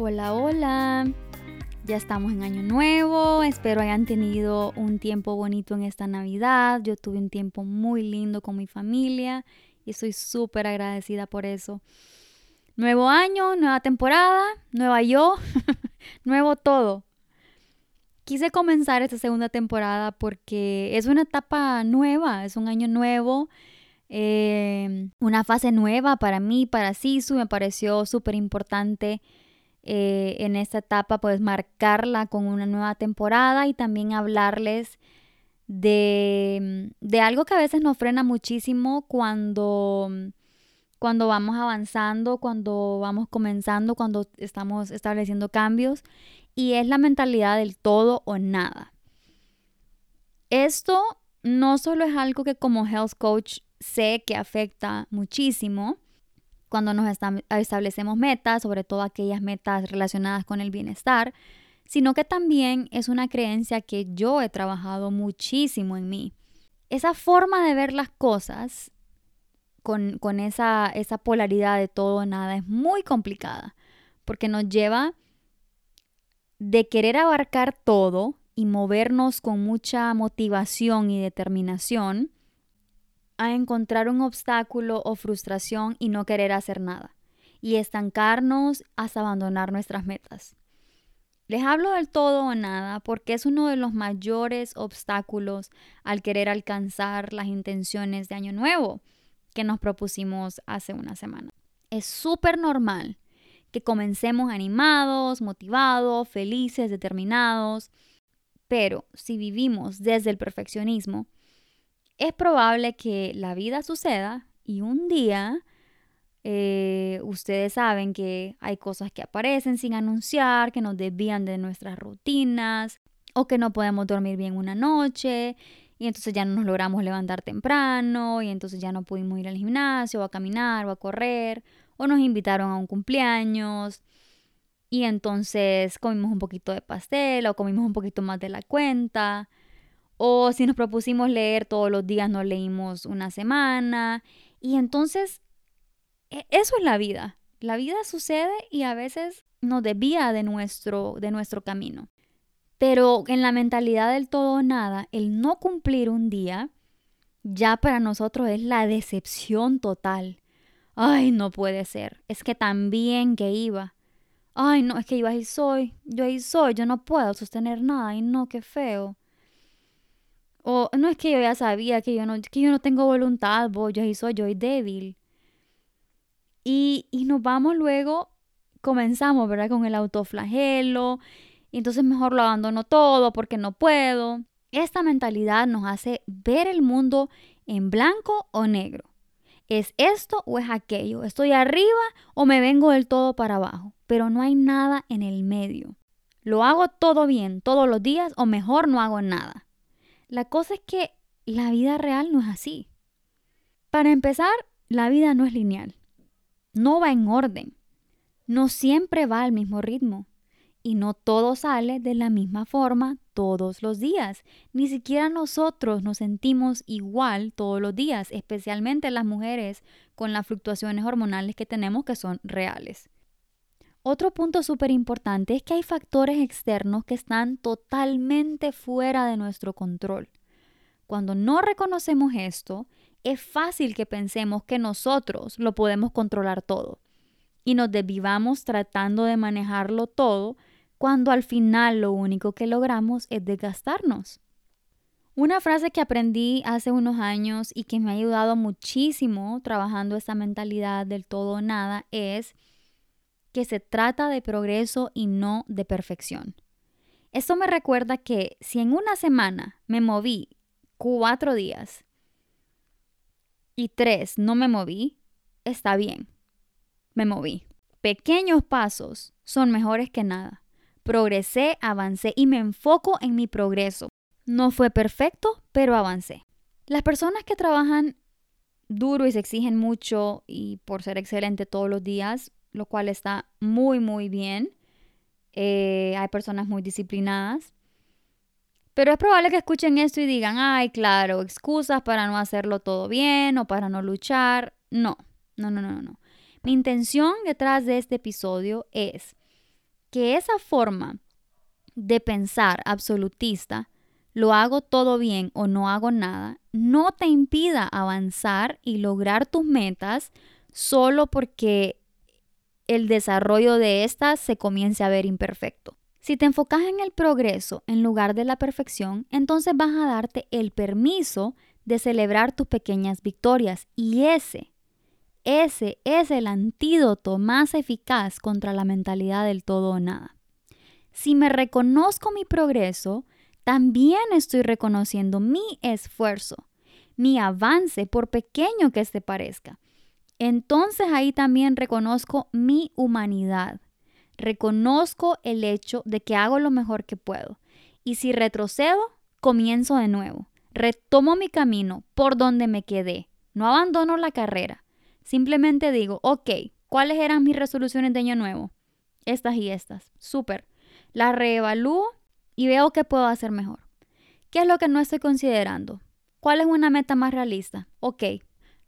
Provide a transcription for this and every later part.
Hola, hola. Ya estamos en año nuevo. Espero hayan tenido un tiempo bonito en esta Navidad. Yo tuve un tiempo muy lindo con mi familia y estoy súper agradecida por eso. Nuevo año, nueva temporada, nueva yo, nuevo todo. Quise comenzar esta segunda temporada porque es una etapa nueva, es un año nuevo, eh, una fase nueva para mí, para Sisu. Me pareció súper importante eh, en esta etapa, pues marcarla con una nueva temporada y también hablarles de, de algo que a veces nos frena muchísimo cuando, cuando vamos avanzando, cuando vamos comenzando, cuando estamos estableciendo cambios y es la mentalidad del todo o nada. Esto no solo es algo que como health coach sé que afecta muchísimo, cuando nos establecemos metas, sobre todo aquellas metas relacionadas con el bienestar, sino que también es una creencia que yo he trabajado muchísimo en mí. Esa forma de ver las cosas con, con esa, esa polaridad de todo o nada es muy complicada, porque nos lleva de querer abarcar todo y movernos con mucha motivación y determinación a encontrar un obstáculo o frustración y no querer hacer nada, y estancarnos hasta abandonar nuestras metas. Les hablo del todo o nada porque es uno de los mayores obstáculos al querer alcanzar las intenciones de Año Nuevo que nos propusimos hace una semana. Es súper normal que comencemos animados, motivados, felices, determinados, pero si vivimos desde el perfeccionismo, es probable que la vida suceda y un día eh, ustedes saben que hay cosas que aparecen sin anunciar, que nos desvían de nuestras rutinas o que no podemos dormir bien una noche y entonces ya no nos logramos levantar temprano y entonces ya no pudimos ir al gimnasio o a caminar o a correr o nos invitaron a un cumpleaños y entonces comimos un poquito de pastel o comimos un poquito más de la cuenta o si nos propusimos leer todos los días, no leímos una semana. Y entonces, e, eso es la vida. La vida sucede y a veces nos desvía de nuestro, de nuestro camino. Pero en la mentalidad del todo o nada, el no cumplir un día ya para nosotros es la decepción total. Ay, no puede ser. Es que tan bien que iba. Ay, no, es que iba ahí soy. Yo ahí soy. Yo no puedo sostener nada. Ay, no, qué feo. O no es que yo ya sabía que yo no, que yo no tengo voluntad, vos, yo soy, yo débil. Y, y nos vamos luego, comenzamos, ¿verdad? Con el autoflagelo. Entonces mejor lo abandono todo porque no puedo. Esta mentalidad nos hace ver el mundo en blanco o negro. ¿Es esto o es aquello? ¿Estoy arriba o me vengo del todo para abajo? Pero no hay nada en el medio. ¿Lo hago todo bien todos los días o mejor no hago nada? La cosa es que la vida real no es así. Para empezar, la vida no es lineal. No va en orden. No siempre va al mismo ritmo. Y no todo sale de la misma forma todos los días. Ni siquiera nosotros nos sentimos igual todos los días, especialmente las mujeres con las fluctuaciones hormonales que tenemos que son reales. Otro punto súper importante es que hay factores externos que están totalmente fuera de nuestro control. Cuando no reconocemos esto, es fácil que pensemos que nosotros lo podemos controlar todo y nos desvivamos tratando de manejarlo todo cuando al final lo único que logramos es desgastarnos. Una frase que aprendí hace unos años y que me ha ayudado muchísimo trabajando esta mentalidad del todo o nada es que se trata de progreso y no de perfección. Esto me recuerda que si en una semana me moví cuatro días y tres no me moví, está bien, me moví. pequeños pasos son mejores que nada. Progresé, avancé y me enfoco en mi progreso. No fue perfecto, pero avancé. Las personas que trabajan duro y se exigen mucho y por ser excelente todos los días, lo cual está muy, muy bien. Eh, hay personas muy disciplinadas. Pero es probable que escuchen esto y digan, ay, claro, excusas para no hacerlo todo bien o para no luchar. No, no, no, no, no. Mi intención detrás de este episodio es que esa forma de pensar absolutista lo hago todo bien o no hago nada, no te impida avanzar y lograr tus metas solo porque el desarrollo de estas se comience a ver imperfecto. Si te enfocas en el progreso en lugar de la perfección, entonces vas a darte el permiso de celebrar tus pequeñas victorias y ese, ese es el antídoto más eficaz contra la mentalidad del todo o nada. Si me reconozco mi progreso, también estoy reconociendo mi esfuerzo, mi avance, por pequeño que este parezca. Entonces ahí también reconozco mi humanidad. Reconozco el hecho de que hago lo mejor que puedo. Y si retrocedo, comienzo de nuevo. Retomo mi camino por donde me quedé. No abandono la carrera. Simplemente digo, ok, ¿cuáles eran mis resoluciones de año nuevo? Estas y estas. Súper. Las reevalúo y veo qué puedo hacer mejor. ¿Qué es lo que no estoy considerando? ¿Cuál es una meta más realista? Ok,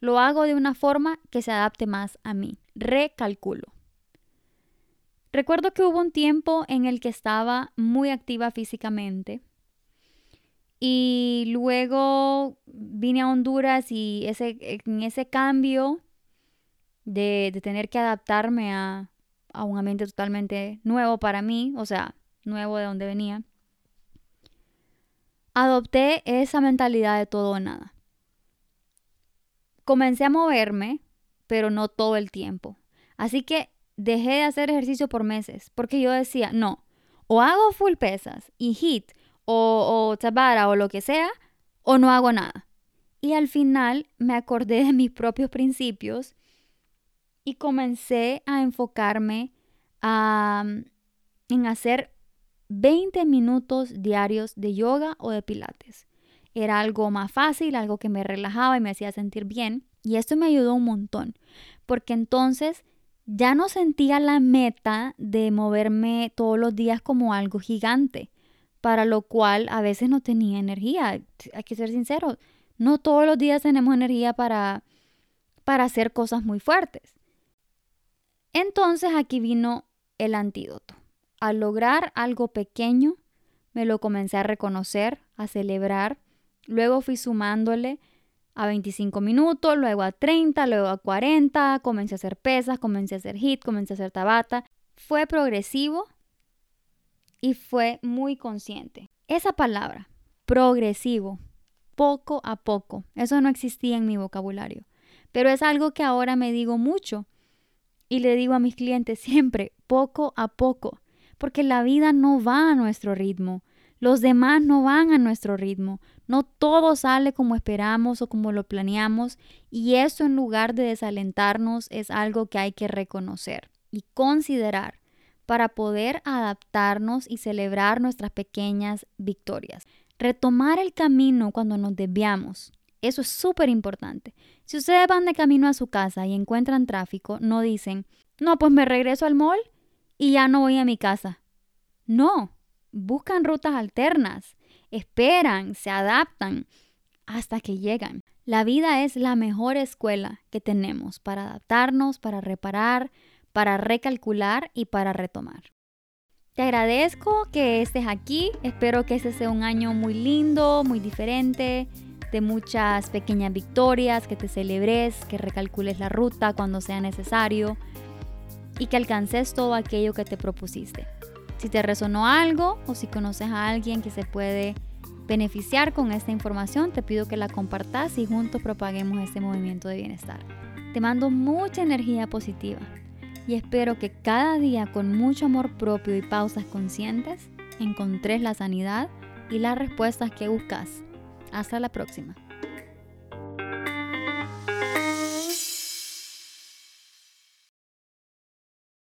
lo hago de una forma que se adapte más a mí. Recalculo. Recuerdo que hubo un tiempo en el que estaba muy activa físicamente y luego vine a Honduras y ese, en ese cambio de, tener que adaptarme a, a un ambiente totalmente nuevo para mí, o sea, nuevo de donde venía, adopté esa mentalidad de todo o nada. Comencé a moverme, pero no todo el tiempo. Así que dejé de hacer ejercicio por meses, porque yo decía, no, o hago full pesas y hit, o, o tabara, o lo que sea, o no hago nada. Y al final me acordé de mis propios principios y comencé a enfocarme en hacer 20 minutos diarios de yoga o de pilates. Era algo más fácil, algo que me relajaba y me hacía sentir bien. Y esto me ayudó un montón, porque entonces ya no sentía la meta de moverme todos los días como algo gigante, para lo cual a veces no tenía energía. Hay que ser sinceros, no todos los días tenemos energía para, para hacer cosas muy fuertes. Entonces aquí vino el antídoto al lograr algo pequeño, me lo comencé a reconocer, a celebrar. Luego fui sumándole a 25 minutos, luego a 30, luego a 40, comencé a hacer pesas, comencé a hacer hit, comencé a hacer tabata. Fue progresivo y fue muy consciente. Esa palabra, progresivo, poco a poco, eso no existía en mi vocabulario, pero es algo que ahora me digo mucho y le digo a mis clientes siempre, poco a poco porque la vida no va a nuestro ritmo. Los demás no van a nuestro ritmo. No todo sale como esperamos o como lo planeamos y eso en lugar de desalentarnos es algo que hay que reconocer y considerar para poder adaptarnos y celebrar nuestras pequeñas victorias. Retomar el camino cuando nos desviamos. Eso es súper importante. Si ustedes van de camino a su casa y encuentran tráfico, no dicen, no, pues me regreso al mall y ya no voy a mi casa. No, buscan rutas alternas, esperan, se adaptan hasta que llegan. La vida es la mejor escuela que tenemos para adaptarnos, para reparar, para recalcular y para retomar. Te agradezco que estés aquí, espero que este sea un año muy lindo, muy diferente, de muchas pequeñas victorias, que te celebres, que recalcules la ruta cuando sea necesario y que alcances todo aquello que te propusiste. Si te resonó algo o si conoces a alguien que se puede beneficiar con esta información, te pido que la compartas y juntos propaguemos este movimiento de bienestar. Te mando mucha energía positiva y espero que cada día con mucho amor propio y pausas conscientes encontres la sanidad y las respuestas que buscas. Hasta la próxima.